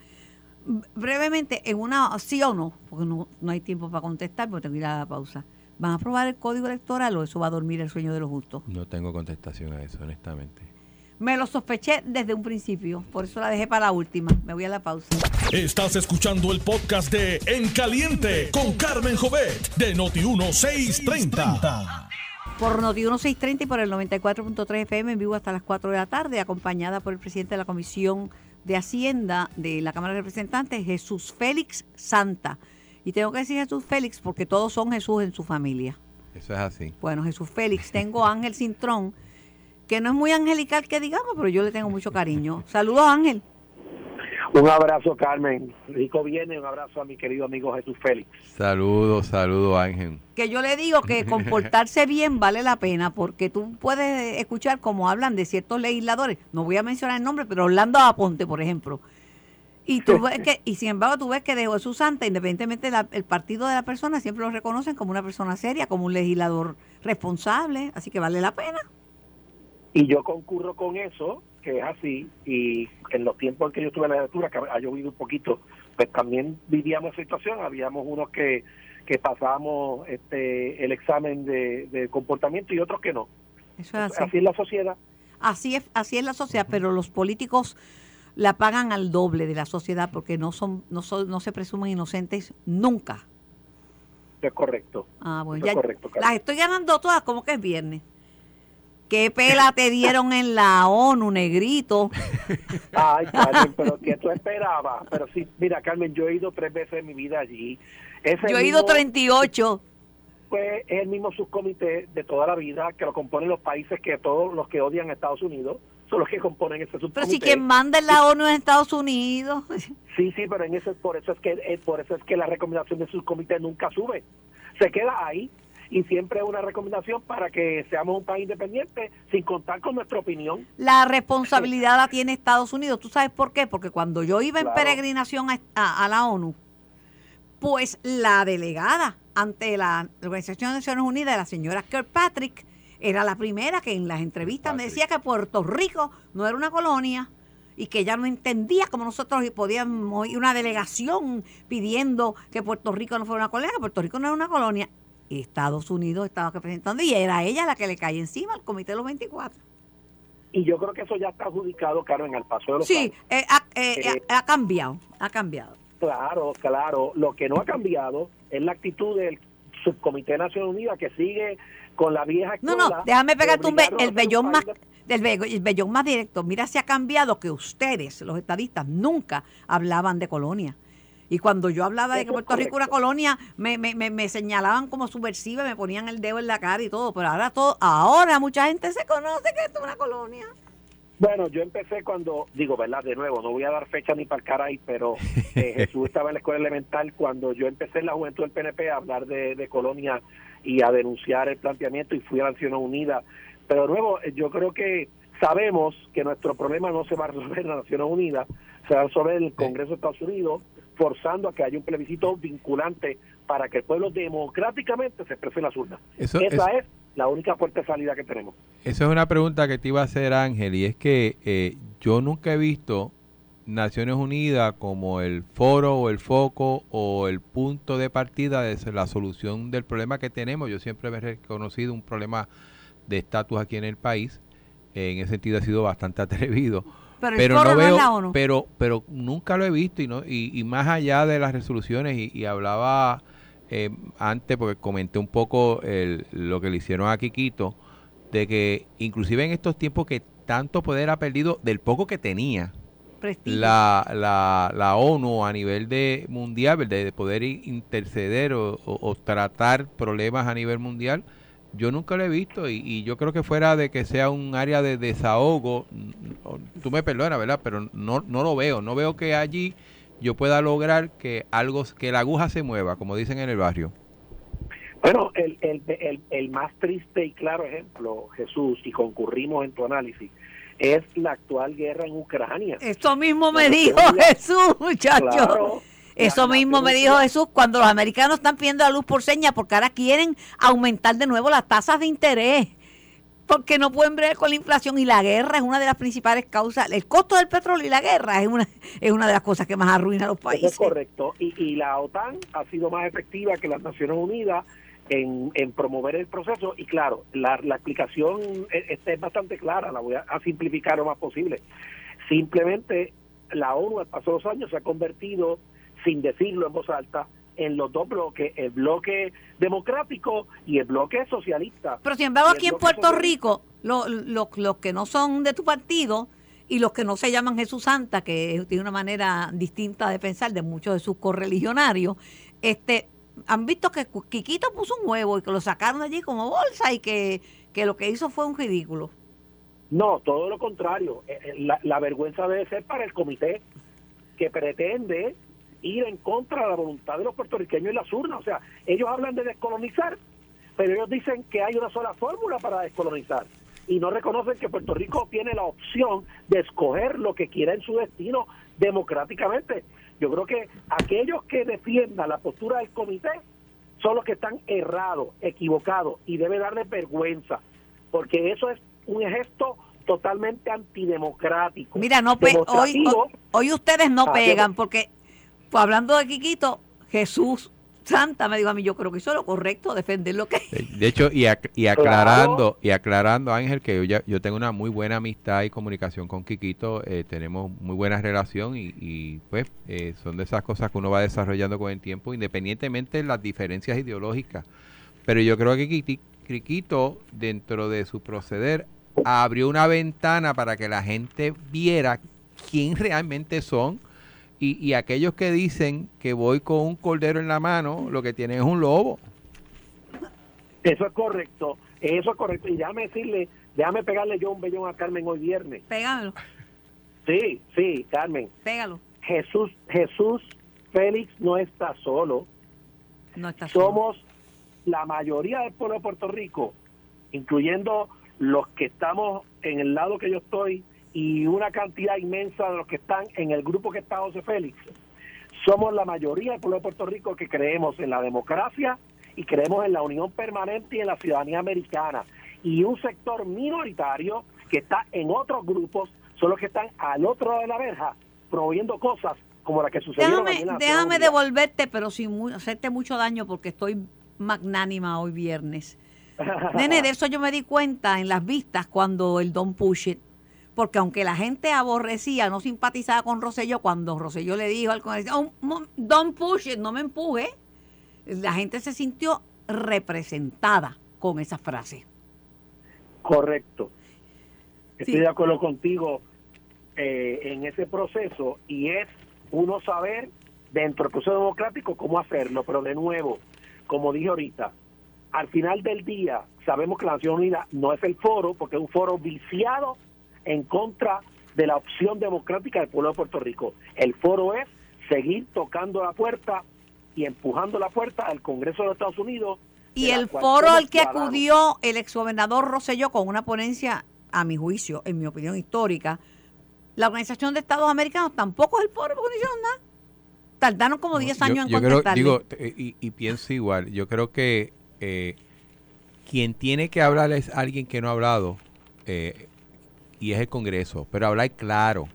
mm, brevemente, en una sí o no, porque no, no hay tiempo para contestar, porque tengo que ir a la pausa. ¿Van a aprobar el código electoral o eso va a dormir el sueño de los justos? No tengo contestación a eso, honestamente. Me lo sospeché desde un principio, por eso la dejé para la última. Me voy a la pausa. Estás escuchando el podcast de En Caliente con Carmen Jovet de Noti1630. por Noti 1630 y por el 94.3 FM en vivo hasta las 4 de la tarde, acompañada por el presidente de la Comisión de Hacienda de la Cámara de Representantes, Jesús Félix Santa. Y tengo que decir Jesús Félix porque todos son Jesús en su familia. Eso es así. Bueno, Jesús Félix, tengo a Ángel Cintrón, que no es muy angelical que digamos, pero yo le tengo mucho cariño. Saludos Ángel. Un abrazo, Carmen. Rico viene, un abrazo a mi querido amigo Jesús Félix. Saludos, saludos, Ángel. que yo le digo que comportarse bien vale la pena porque tú puedes escuchar cómo hablan de ciertos legisladores, no voy a mencionar el nombre, pero Orlando Aponte, por ejemplo. Y tú ves que, y sin embargo tú ves que de Jesús Santa, independientemente del partido de la persona, siempre lo reconocen como una persona seria, como un legislador responsable, así que vale la pena. Y yo concurro con eso, que es así, y en los tiempos en que yo estuve en la legislatura, que ha llovido un poquito, pues también vivíamos situación, habíamos unos que, que pasábamos este, el examen de, de comportamiento y otros que no. Eso es así. Así es la sociedad. Así es, así es la sociedad, pero los políticos la pagan al doble de la sociedad porque no son, no son, no se presumen inocentes nunca. Eso es correcto. Ah, bueno, Eso es ya correcto, Carmen. las estoy ganando todas, como que es viernes. ¿Qué pela te dieron en la ONU, negrito? Ay, Carmen, pero que tú esperabas. Pero sí, mira, Carmen, yo he ido tres veces en mi vida allí. Ese Yo he ido mismo- 38. pues es el mismo subcomité de toda la vida que lo componen los países que todos los que odian a Estados Unidos son los que componen ese subcomité. Pero si quien manda en la ONU es Estados Unidos. Sí, sí, pero en ese por eso es que eh, por eso es que la recomendación del subcomité nunca sube. Se queda ahí y siempre es una recomendación para que seamos un país independiente sin contar con nuestra opinión. La responsabilidad la tiene Estados Unidos. ¿Tú sabes por qué? Porque cuando yo iba en peregrinación a, la ONU, pues la delegada ante la Organización de Naciones Unidas, la señora Kirkpatrick, era la primera que en las entrevistas me decía que Puerto Rico no era una colonia y que ella no entendía cómo nosotros podíamos ir una delegación pidiendo que Puerto Rico no fuera una colonia, que Puerto Rico no era una colonia. Estados Unidos estaba representando y era ella la que le cae encima al Comité de los 24. Y yo creo que eso ya está adjudicado, Carmen, al paso de los Sí, eh, eh, eh, ha, cambiado, ha cambiado. Claro, claro. Lo que no ha cambiado es la actitud del Subcomité de Naciones Unidas que sigue con la vieja No, no, déjame pegarte un el vellón más del el vellón más directo. Mira, se ha cambiado que ustedes, los estadistas, nunca hablaban de colonia. Y cuando yo hablaba de que Puerto Rico era una colonia, me, me, me, señalaban como subversiva, me ponían el dedo en la cara y todo. Pero ahora todo, ahora mucha gente se conoce que esto es una colonia. Bueno, yo empecé cuando, digo, ¿verdad? De nuevo, no voy a dar fecha ni para el caray, pero eh, Jesús estaba en la escuela elemental cuando yo empecé en la juventud del PNP a hablar de, de colonia y a denunciar el planteamiento y fui a Naciones Unidas. Pero de nuevo, eh, yo creo que sabemos que nuestro problema no se va a resolver en las Naciones Unidas, se va a resolver en el Congreso de Estados Unidos, forzando a que haya un plebiscito vinculante para que el pueblo democráticamente se exprese en las urnas. Esa es, la única puerta de salida que tenemos. Esa es una pregunta que te iba a hacer Ángel, y es que eh, yo nunca he visto Naciones Unidas como el foro o el foco o el punto de partida de la solución del problema que tenemos. Yo siempre he reconocido un problema de estatus aquí en el país. En ese sentido ha sido bastante atrevido. Pero, no veo, pero pero nunca lo he visto y no y, más allá de las resoluciones y, hablaba eh, antes porque comenté un poco lo que le hicieron a Quiquito de que inclusive en estos tiempos que tanto poder ha perdido del poco que tenía la, la, la, ONU a nivel de mundial, de poder interceder o, tratar problemas a nivel mundial, yo nunca lo he visto y, yo creo que fuera de que sea un área de desahogo, tú me perdonas, ¿verdad? Pero no, no lo veo, no veo que allí yo pueda lograr que algo, que la aguja se mueva, como dicen en el barrio. Bueno, el, el, el, el más triste y claro ejemplo, Jesús, y concurrimos en tu análisis, es la actual guerra en Ucrania. Eso mismo me dijo Jesús, muchachos. Eso mismo me dijo Jesús cuando los americanos están pidiendo la luz por seña porque ahora quieren aumentar de nuevo las tasas de interés porque no pueden ver con la inflación y la guerra es una de las principales causas. El costo del petróleo y la guerra es una es una de las cosas que más arruina a los países. es correcto. Y, y la OTAN ha sido más efectiva que las Naciones Unidas en, en promover el proceso y claro, la, la explicación es, es, bastante clara, la voy a, simplificar lo más posible. Simplemente la ONU al paso de los años se ha convertido, sin decirlo en voz alta, en los dos bloques, el bloque democrático y el bloque socialista. Pero sin embargo aquí en Puerto Rico, los lo, que no son de tu partido y los que no se llaman Jesús Santa, que tiene una manera distinta de pensar de muchos de sus correligionarios, este han visto que Quiquito puso un huevo y que lo sacaron allí como bolsa y que, lo que hizo fue un ridículo. No, todo lo contrario. Eh, eh, la, la, vergüenza debe ser para el comité que pretende ir en contra de la voluntad de los puertorriqueños y las urnas. O sea, ellos hablan de descolonizar, pero ellos dicen que hay una sola fórmula para descolonizar y no reconocen que Puerto Rico tiene la opción de escoger lo que quiera en su destino democráticamente. Yo creo que aquellos que defiendan la postura del comité son los que están errados, equivocados y debe darles vergüenza, porque eso es un gesto totalmente antidemocrático. Mira, no hoy, hoy, ustedes no pegan porque pues, hablando de Quiquito, Jesús Santa me dijo a mí, yo creo que eso es lo correcto, defender lo que... De hecho, y, y aclarando, y aclarando, Ángel, que yo, ya, yo tengo una muy buena amistad y comunicación con Quiquito, eh, tenemos muy buena relación y, pues eh, son de esas cosas que uno va desarrollando con el tiempo, independientemente de las diferencias ideológicas. Pero yo creo que Quiquito, dentro de su proceder, abrió una ventana para que la gente viera quién realmente son y, aquellos que dicen que voy con un cordero en la mano, lo que tienen es un lobo. Eso es correcto, eso es correcto. Y déjame decirle, déjame pegarle yo un bellón a Carmen hoy viernes. Pégalo. Sí, sí, Carmen. Pégalo. Jesús, Jesús Félix no está solo. No está Somos la mayoría del pueblo de Puerto Rico, incluyendo los que estamos en el lado que yo estoy y una cantidad inmensa de los que están en el grupo que está José Félix, somos la mayoría del pueblo de Puerto Rico que creemos en la democracia y creemos en la unión permanente y en la ciudadanía americana. Y un sector minoritario que está en otros grupos son los que están al otro lado de la verja promoviendo cosas como la que sucedió Déjame, déjame devolverte, pero sin hacerte mucho daño porque estoy magnánima hoy viernes. Nene, de eso yo me di cuenta en las vistas cuando el Don Push porque aunque la gente aborrecía, no simpatizaba con Rosselló, cuando Rosselló le dijo al congresista, Don Push no me empuje, la gente se sintió representada con esa frase. Correcto. Estoy de acuerdo contigo eh, en ese proceso y es uno saber dentro del proceso democrático cómo hacerlo, pero de nuevo, como dije ahorita, al final del día sabemos que la Nación Unida no es el foro, porque es un foro viciado en contra de la opción democrática del pueblo de Puerto Rico. El foro es seguir tocando la puerta y empujando la puerta al Congreso de Estados Unidos. Y el foro al que acudió el exgobernador Rosselló con una ponencia, a mi juicio, en mi opinión histórica, la Organización de Estados Americanos tampoco es el foro porque no hicieron nada. Tardaron como 10 años en creo, digo, y, y, pienso igual. Yo creo que eh, quien tiene que hablar es alguien que no ha hablado eh, y es el Congreso, pero hablar claro.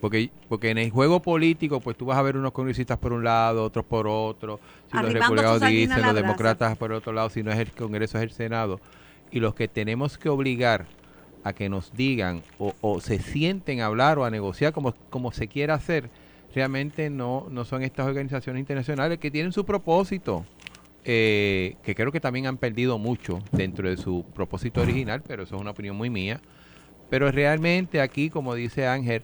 Porque, porque en el juego político, pues tú vas a ver unos congresistas por un lado, otros por otro. Si los republicanos dicen, los demócratas por otro lado, si no es el Congreso, es el Senado. Y los que tenemos que obligar a que nos digan o, o se sienten a hablar o a negociar como, como se quiera hacer, realmente no, no son estas organizaciones internacionales que tienen su propósito. Eh, que creo que también han perdido mucho dentro de su propósito original, pero eso es una opinión muy mía. Pero realmente aquí, como dice Ángel,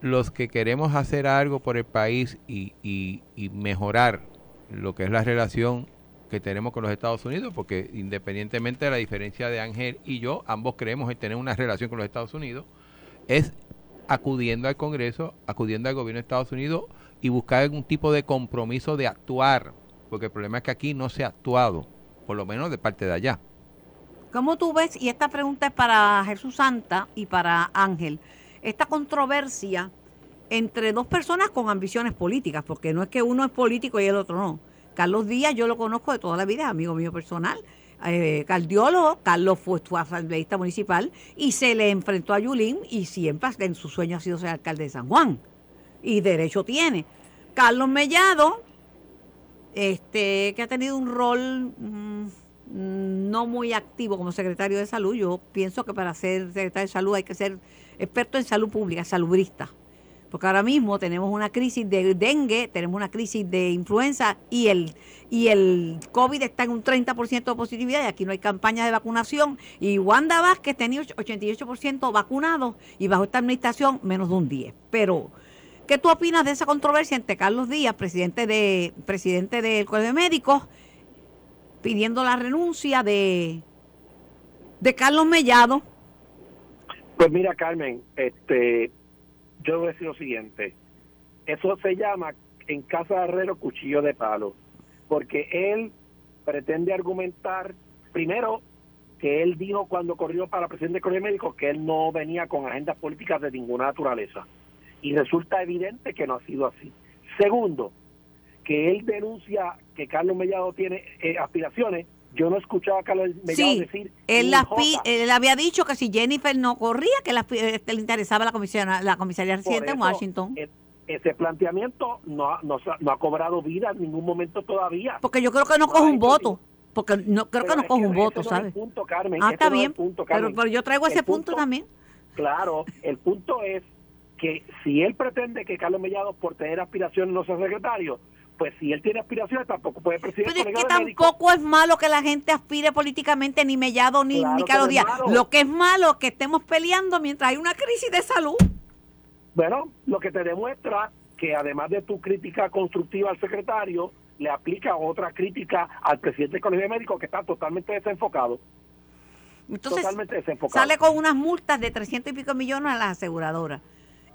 los que queremos hacer algo por el país y, y, y mejorar lo que es la relación que tenemos con los Estados Unidos, porque independientemente de la diferencia de Ángel y yo, ambos creemos en tener una relación con los Estados Unidos, es acudiendo al Congreso, acudiendo al gobierno de Estados Unidos y buscar algún tipo de compromiso de actuar porque el problema es que aquí no se ha actuado, por lo menos de parte de allá. ¿Cómo tú ves, y esta pregunta es para Jesús Santa y para Ángel, esta controversia entre dos personas con ambiciones políticas, porque no es que uno es político y el otro no. Carlos Díaz, yo lo conozco de toda la vida, amigo mío personal, eh, cardiólogo, Carlos fue su asambleísta municipal y se le enfrentó a Yulín y siempre en su sueño ha sido ser alcalde de San Juan. Y derecho tiene. Carlos Mellado, este, que ha tenido un rol mm, no muy activo como secretario de salud. Yo pienso que para ser secretario de salud hay que ser experto en salud pública, salubrista. Porque ahora mismo tenemos una crisis de dengue, tenemos una crisis de influenza y el, y el COVID está en un 30% de positividad y aquí no hay campaña de vacunación. Y Wanda Vázquez tenía 88% vacunados y bajo esta administración menos de un 10%. Pero ¿Qué tú opinas de esa controversia entre Carlos Díaz, presidente de presidente del Colegio de Médicos, pidiendo la renuncia de, de Carlos Mellado? Pues mira, Carmen, este, yo voy a decir lo siguiente. Eso se llama en Casa de Herrero cuchillo de palo, porque él pretende argumentar, primero, que él dijo cuando corrió para presidente del Colegio de Médicos que él no venía con agendas políticas de ninguna naturaleza y resulta evidente que no ha sido así. Segundo, que él denuncia que Carlos Mellado tiene eh, aspiraciones. Yo no escuchaba a Carlos Mellado decir. Él, él había dicho que si Jennifer no corría, que este, le interesaba la, comisión, la comisaría residente en Washington. E, ese planteamiento no ha, no, ha cobrado vida en ningún momento todavía. Porque yo creo que no, coge un voto. Porque no creo que no coge un voto, ¿sabes? punto, Carmen. Ah, está bien. pero, yo traigo ese punto también. Claro, el punto es que si él pretende que Carlos Mellado por tener aspiraciones no sea secretario, pues si él tiene aspiraciones tampoco puede presidir. Pero es que tampoco es malo que la gente aspire políticamente ni Mellado ni, Carlos Díaz. Lo que es malo es que estemos peleando mientras hay una crisis de salud. Bueno, lo que te demuestra que además de tu crítica constructiva al secretario, le aplica otra crítica al presidente del Colegio Médico que está totalmente desenfocado. Entonces, totalmente desenfocado. sale con unas multas de 300 y pico millones a las aseguradoras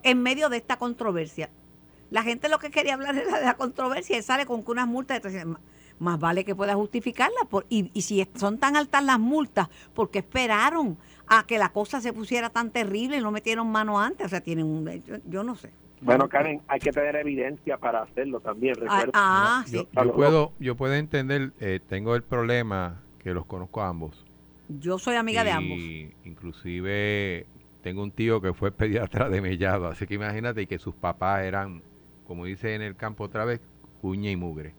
en medio de esta controversia. La gente lo que quería hablar era de la controversia y sale con unas multas de 300. más vale que pueda justificarla. Por, y, y si son tan altas las multas, ¿por qué esperaron a que la cosa se pusiera tan terrible y no metieron mano antes? O sea, tienen un... Yo, yo no sé. Bueno, Karen, hay que tener evidencia para hacerlo también. Ah, Recuerda. ah, Yo, sí. yo puedo, yo puedo entender, eh, tengo el problema que los conozco a ambos. Yo soy amiga de ambos. Inclusive tengo un tío que fue pediatra de Mellado, así que imagínate que sus papás eran, como dice en el campo otra vez, cuña y mugre.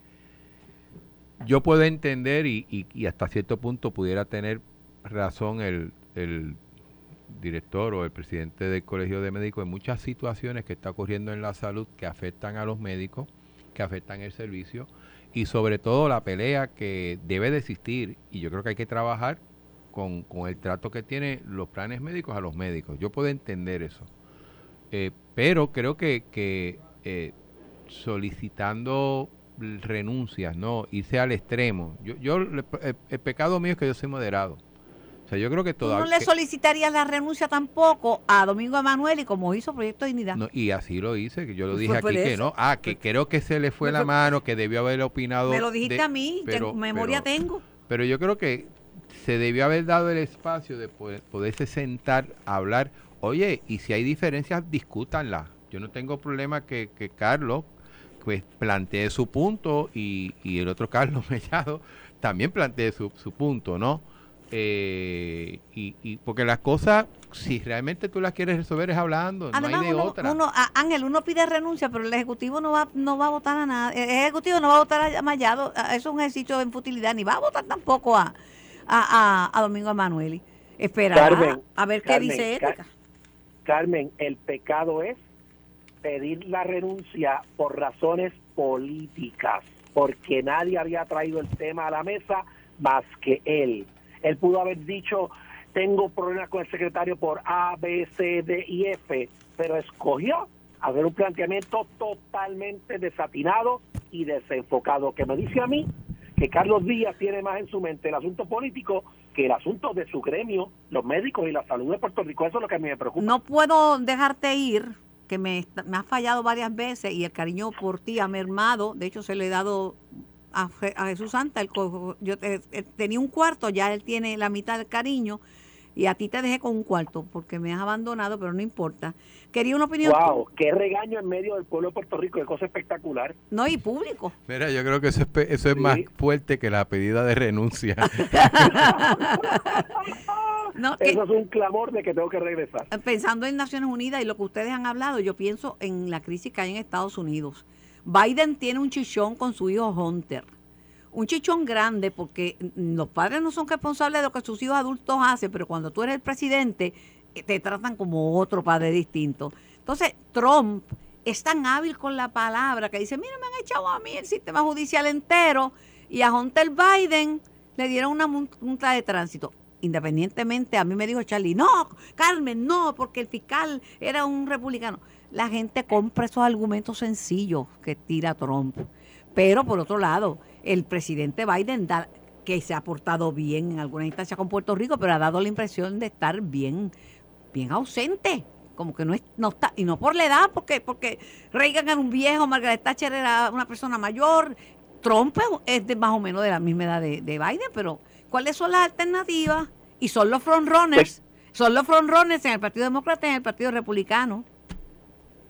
Yo puedo entender y, hasta cierto punto pudiera tener razón el, el director o el presidente del Colegio de Médicos en muchas situaciones que está ocurriendo en la salud que afectan a los médicos, que afectan el servicio y sobre todo la pelea que debe de existir y yo creo que hay que trabajar con, con el trato que tienen los planes médicos a los médicos. Yo puedo entender eso. Eh, pero creo que, que eh, solicitando renuncias, no, irse al extremo. Yo, yo el, el pecado mío es que yo soy moderado. O sea, yo creo que Tú no todavía... le solicitarías la renuncia tampoco a Domingo Emanuel y como hizo Proyecto Dignidad. No, y así lo hice, que yo lo Pues dije aquí que no. Ah, que creo que se le fue la mano, que debió haber opinado. Me lo dijiste de- a mí, pero- tengo- memoria pero- tengo. Pero yo creo que se debió haber dado el espacio de poder, poderse sentar a hablar. Oye, y si hay diferencias, discútanlas. Yo no tengo problema que, que Carlos pues plantee su punto y, y el otro Carlos Mellado también plantee su, su punto, ¿no? Eh, y, y porque las cosas, si realmente tú las quieres resolver es hablando, no hay de uno, otra. uno- a- Ángel, uno pide renuncia, pero el Ejecutivo no va, no va a votar a nada. El Ejecutivo no va a votar a Mayado. a- Eso es un ejercicio en futilidad, ni va a votar tampoco a, a, a, a Domingo Emanueli. Carmen, a ver qué Carmen, dice Ca- Ética. Carmen, el pecado es pedir la renuncia por razones políticas, porque nadie había traído el tema a la mesa más que él. Él pudo haber dicho, tengo problemas con el secretario por A, B, C, D y F, pero escogió hacer un planteamiento totalmente desatinado y desenfocado, que me dice a mí que Carlos Díaz tiene más en su mente el asunto político que el asunto de su gremio, los médicos y la salud de Puerto Rico. Eso es lo que a mí me preocupa. No puedo dejarte ir, que me, me fallado varias veces y el cariño por ti ha mermado. De hecho, se lo he dado a, Je- a Jesús Santa. El yo te- eh, tenía un cuarto, ya él tiene la mitad del cariño. Y a ti te dejé con un cuarto porque me has abandonado, pero no importa. Quería una opinión. Wow, qué regaño en medio del pueblo de Puerto Rico, qué cosa espectacular. No, y público. Mira, yo creo que eso es, pe- eso es Sí. más fuerte que la pedida de renuncia. No, que- Eso es un clamor de que tengo que regresar. pensando en Naciones Unidas y lo que ustedes han hablado, yo pienso en la crisis que hay en Estados Unidos. Biden tiene un chichón con su hijo Hunter. Un chichón grande porque los padres no son responsables de lo que sus hijos adultos hacen, pero cuando tú eres el presidente eh, te tratan como otro padre distinto. Entonces, Trump es tan hábil con la palabra que dice, mira, me han echado a mí el sistema judicial entero y a Hunter Biden le dieron una multa de tránsito. Independientemente, a mí me dijo Charlie, no, Carmen, no, porque el fiscal era un republicano. La gente compra esos argumentos sencillos que tira Trump. Pero por otro lado, el presidente Biden da, que se ha portado bien en alguna instancia con Puerto Rico, pero ha dado la impresión de estar bien, bien ausente. Como que no, es, no está, y no por la edad, porque, porque Reagan era un viejo, Margaret Thatcher era una persona mayor, Trump es de más o menos de la misma edad de, de Biden, pero ¿cuáles son las alternativas? Y son los frontrunners, son los frontrunners en el Partido Demócrata y en el Partido Republicano.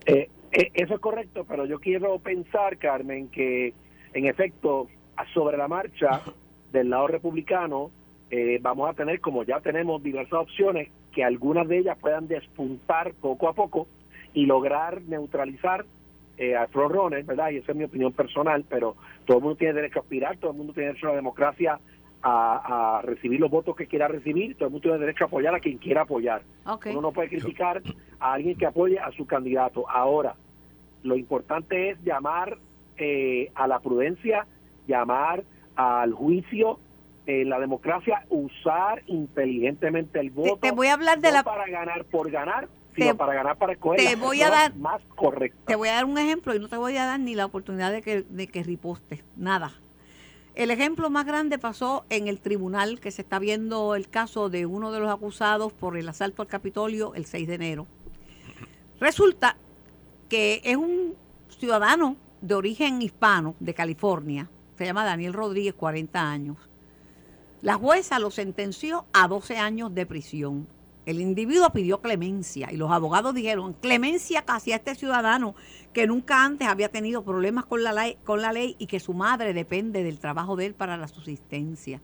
Eh, eh, eso es correcto, pero yo quiero pensar, Carmen, que en efecto, sobre la marcha del lado republicano, eh, vamos a tener, como ya tenemos diversas opciones, que algunas de ellas puedan despuntar poco a poco y lograr neutralizar eh, al frontrunner, ¿verdad? Y esa es mi opinión personal, pero todo el mundo tiene derecho a aspirar, todo el mundo tiene derecho a la democracia a, a recibir los votos que quiera recibir, todo el mundo tiene derecho a apoyar a quien quiera apoyar. Uno no puede criticar a alguien que apoye a su candidato. Ahora, lo importante es llamar eh, a la prudencia, llamar al juicio, eh, la democracia, usar inteligentemente el voto. te voy a hablar de no la- para ganar por ganar, Te- sino para ganar para escoger te voy a dar- más correctas. Te voy a dar un ejemplo y no te voy a dar ni la oportunidad de que, de que ripostes, nada. El ejemplo más grande pasó en el tribunal que se está viendo el caso de uno de los acusados por el asalto al Capitolio el 6 de enero. Resulta que es un ciudadano de origen hispano de California se llama Daniel Rodríguez, 40 años. La jueza lo sentenció a 12 años de prisión. El individuo pidió clemencia y los abogados dijeron, clemencia casi a este ciudadano que nunca antes había tenido problemas con la, ley, con la ley y que su madre depende del trabajo de él para la subsistencia.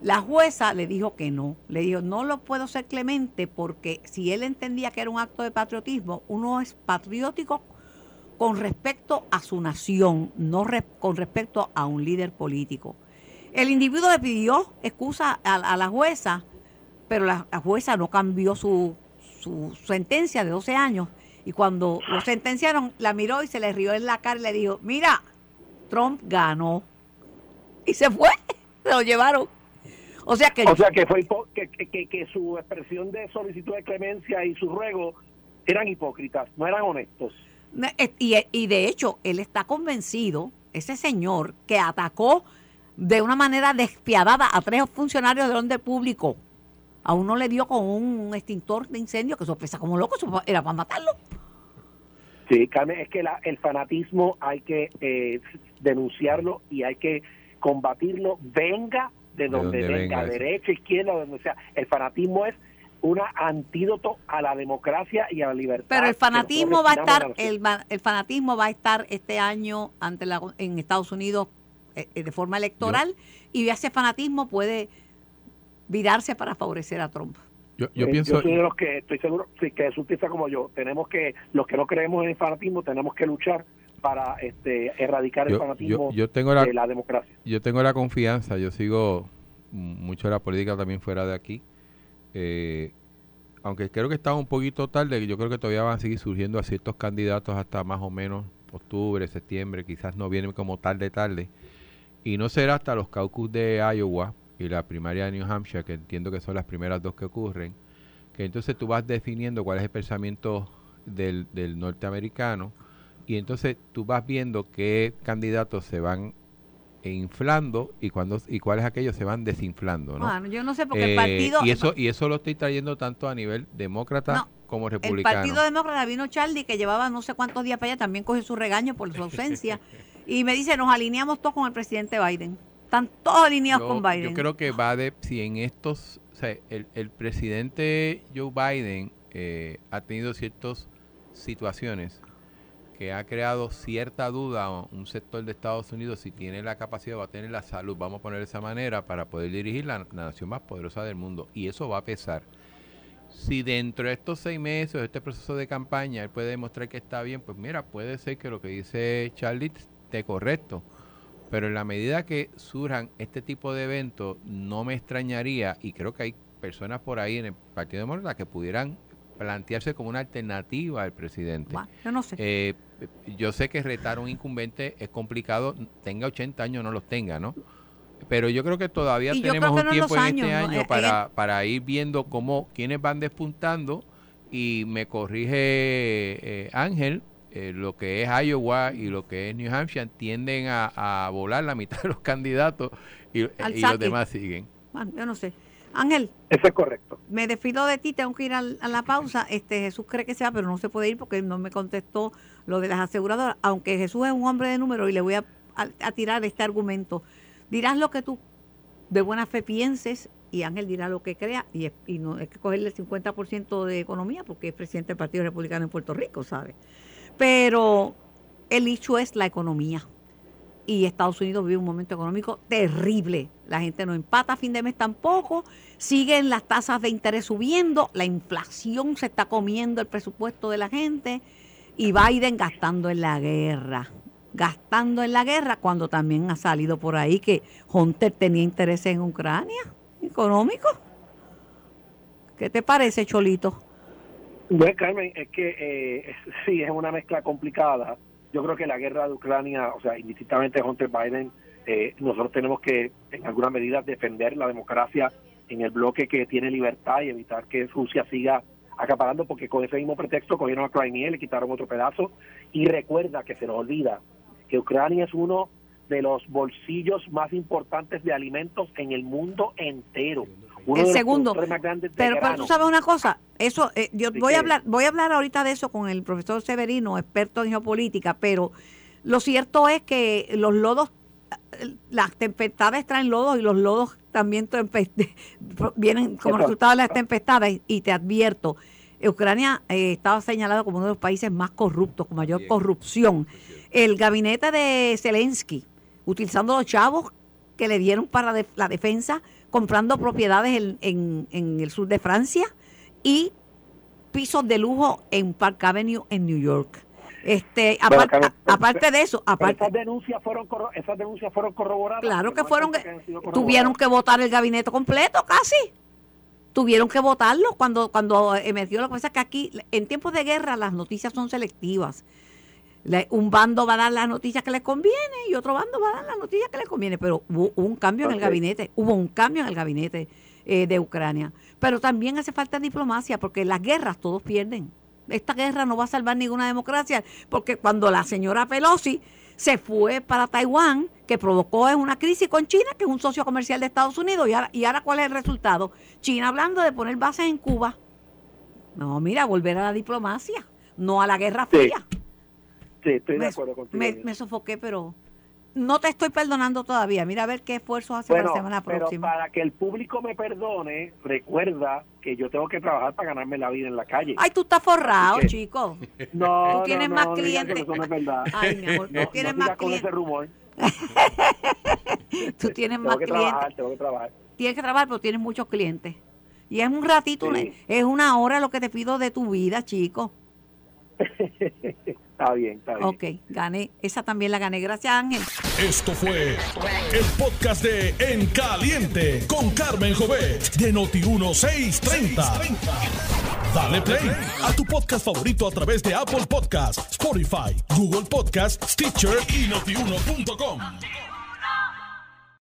La jueza le dijo que no, le dijo, no lo puedo ser clemente porque si él entendía que era un acto de patriotismo, uno es patriótico con respecto a su nación, no con respecto a un líder político. El individuo le pidió excusa a, la jueza, pero la, jueza no cambió su, su, sentencia de 12 años. Y cuando lo sentenciaron, la miró y se le rió en la cara y le dijo, mira, Trump ganó. Y se fue, se lo llevaron. O sea que, o sea que fue que, su expresión de solicitud de clemencia y su ruego eran hipócritas, no eran honestos. Y, y de hecho, él está convencido, ese señor que atacó de una manera despiadada a tres funcionarios del orden público, a uno le dio con un extintor de incendio que sorpresa como loco, era para matarlo. Sí, Carmen, es que el fanatismo hay que eh, denunciarlo y hay que combatirlo, venga de donde, venga, derecha, izquierda, donde sea. El fanatismo es un antídoto a la democracia y a la libertad. Pero el fanatismo va a estar, el, el, fanatismo va a estar este año ante la, en Estados Unidos eh, eh, de forma electoral y ese fanatismo puede virarse para favorecer a Trump. Yo, yo eh, pienso. soy de los que estoy seguro sí, que Jesús piensa como yo. Tenemos que, los que no creemos en el fanatismo, tenemos que luchar para este, erradicar el fanatismo de la democracia. Yo tengo la confianza, yo sigo mucho la política también fuera de aquí. Eh, aunque creo que está un poquito tarde, yo creo que todavía van a seguir surgiendo a ciertos candidatos hasta más o menos octubre, septiembre, quizás no vienen como tarde, tarde. Y no será hasta los caucus de Iowa y la primaria de New Hampshire, que entiendo que son las primeras dos que ocurren, que entonces tú vas definiendo cuál es el pensamiento del, del norteamericano y entonces tú vas viendo qué candidatos se van inflando y cuando y cuáles aquellos se van desinflando, ¿no? Bueno, yo no sé porque el eh, partido y eso y eso lo estoy trayendo tanto a nivel demócrata como republicano. El Partido Demócrata vino Charlie que llevaba no sé cuántos días para allá, también coge su regaño por su ausencia y me dice, "Nos alineamos todos con el presidente Biden." Están todos alineados con Biden. Yo creo que va de si en estos, o sea, el, el presidente Joe Biden eh, ha tenido ciertas situaciones que ha creado cierta duda un sector de Estados Unidos si tiene la capacidad, va a tener la salud, vamos a poner de esa manera, para poder dirigir la, nación más poderosa del mundo. Y eso va a pesar. Si dentro de estos seis meses, de este proceso de campaña, él puede demostrar que está bien, pues mira, puede ser que lo que dice Charlie esté correcto. Pero en la medida que surjan este tipo de eventos, no me extrañaría, y creo que hay personas por ahí en el Partido Demócrata que pudieran plantearse como una alternativa al presidente. yo no sé. Eh, yo sé que retar a un incumbente es complicado, tenga 80 años o no los tenga, ¿no? Pero yo creo que todavía tenemos un tiempo en este año eh, para, para ir viendo cómo quienes van despuntando y me corrige eh, Ángel, lo que es Iowa y lo que es New Hampshire tienden a, volar la mitad de los candidatos y, y los demás siguen. Bueno, yo no sé. Ángel. Eso es correcto. Me despido de ti, tengo que ir a, la pausa. Este Jesús cree que sea, pero no se puede ir porque no me contestó lo de las aseguradoras. Aunque Jesús es un hombre de número y le voy a, tirar este argumento. Dirás lo que tú de buena fe pienses y Ángel dirá lo que crea y, y no es que cogerle el 50% de economía porque es presidente del Partido Republicano en Puerto Rico, ¿sabe? Pero el hecho es la economía y Estados Unidos vive un momento económico terrible. La gente no empata a fin de mes tampoco, siguen las tasas de interés subiendo, la inflación se está comiendo el presupuesto de la gente y Biden gastando en la guerra, gastando en la guerra cuando también ha salido por ahí que Hunter tenía interés en Ucrania, económico. ¿Qué te parece, Cholito? Bueno, Carmen, es que eh, sí, es una mezcla complicada yo creo que la guerra de Ucrania, o sea, indistintamente Hunter Biden, eh, nosotros tenemos que, en alguna medida, defender la democracia en el bloque que tiene libertad y evitar que Rusia siga acaparando, porque con ese mismo pretexto cogieron a Crimea, le quitaron otro pedazo. Y recuerda que se nos olvida que Ucrania es uno de los bolsillos más importantes de alimentos en el mundo entero. el segundo. pero, pero, tú sabes una cosa, eso eh, yo voy a hablar voy a hablar ahorita de eso con el profesor Severino, experto en geopolítica, pero lo cierto es que los lodos las tempestades traen lodos y los lodos también vienen como resultado de las tempestades y te advierto, Ucrania eh, estaba señalado como uno de los países más corruptos, con mayor corrupción. El gabinete de Zelensky, utilizando los chavos que le dieron para la defensa, comprando propiedades en, en, el sur de Francia y pisos de lujo en Park Avenue en New York. Este, aparte de eso, aparte esas denuncias fueron esas denuncias fueron corroboradas. Claro que fueron, tuvieron que votar el gabinete completo casi. Tuvieron que votarlo cuando cuando emergió la cosa que aquí en tiempos de guerra las noticias son selectivas. un bando va a dar las noticias que le conviene y otro bando va a dar las noticias que le conviene, pero hubo un cambio en el gabinete, hubo un cambio en el gabinete eh, de Ucrania. Pero también hace falta diplomacia porque las guerras todos pierden esta guerra no va a salvar ninguna democracia, porque cuando la señora Pelosi se fue para Taiwán, que provocó una crisis con China, que es un socio comercial de Estados Unidos, y ahora, y ahora ¿cuál es el resultado? China hablando de poner bases en Cuba. No, mira, volver a la diplomacia, no a la guerra fría. Sí, estoy de acuerdo contigo. me sofoqué, pero no te estoy perdonando todavía. Mira a ver qué esfuerzos hace para la semana próxima. Pero para que el público me perdone, recuerda que yo tengo que trabajar para ganarme la vida en la calle. Ay, tú estás forrado, chico. No, tú tienes no, más clientes. eso no es verdad. Ay, mi amor, tú tienes más clientes. ese rumor. tú tienes más que clientes. Trabajar, tengo que trabajar. Tienes que trabajar, pero tienes muchos clientes. Y es un ratito, es una hora lo que te pido de tu vida, chico. Está bien, está bien. Ok, gané. Esa también la gané. Gracias, Ángel. Esto fue el podcast de En Caliente con Carmen Jovet de Noti1630. Dale play a tu podcast favorito a través de Apple Podcasts, Spotify, Google Podcasts, Stitcher y notiuno.com.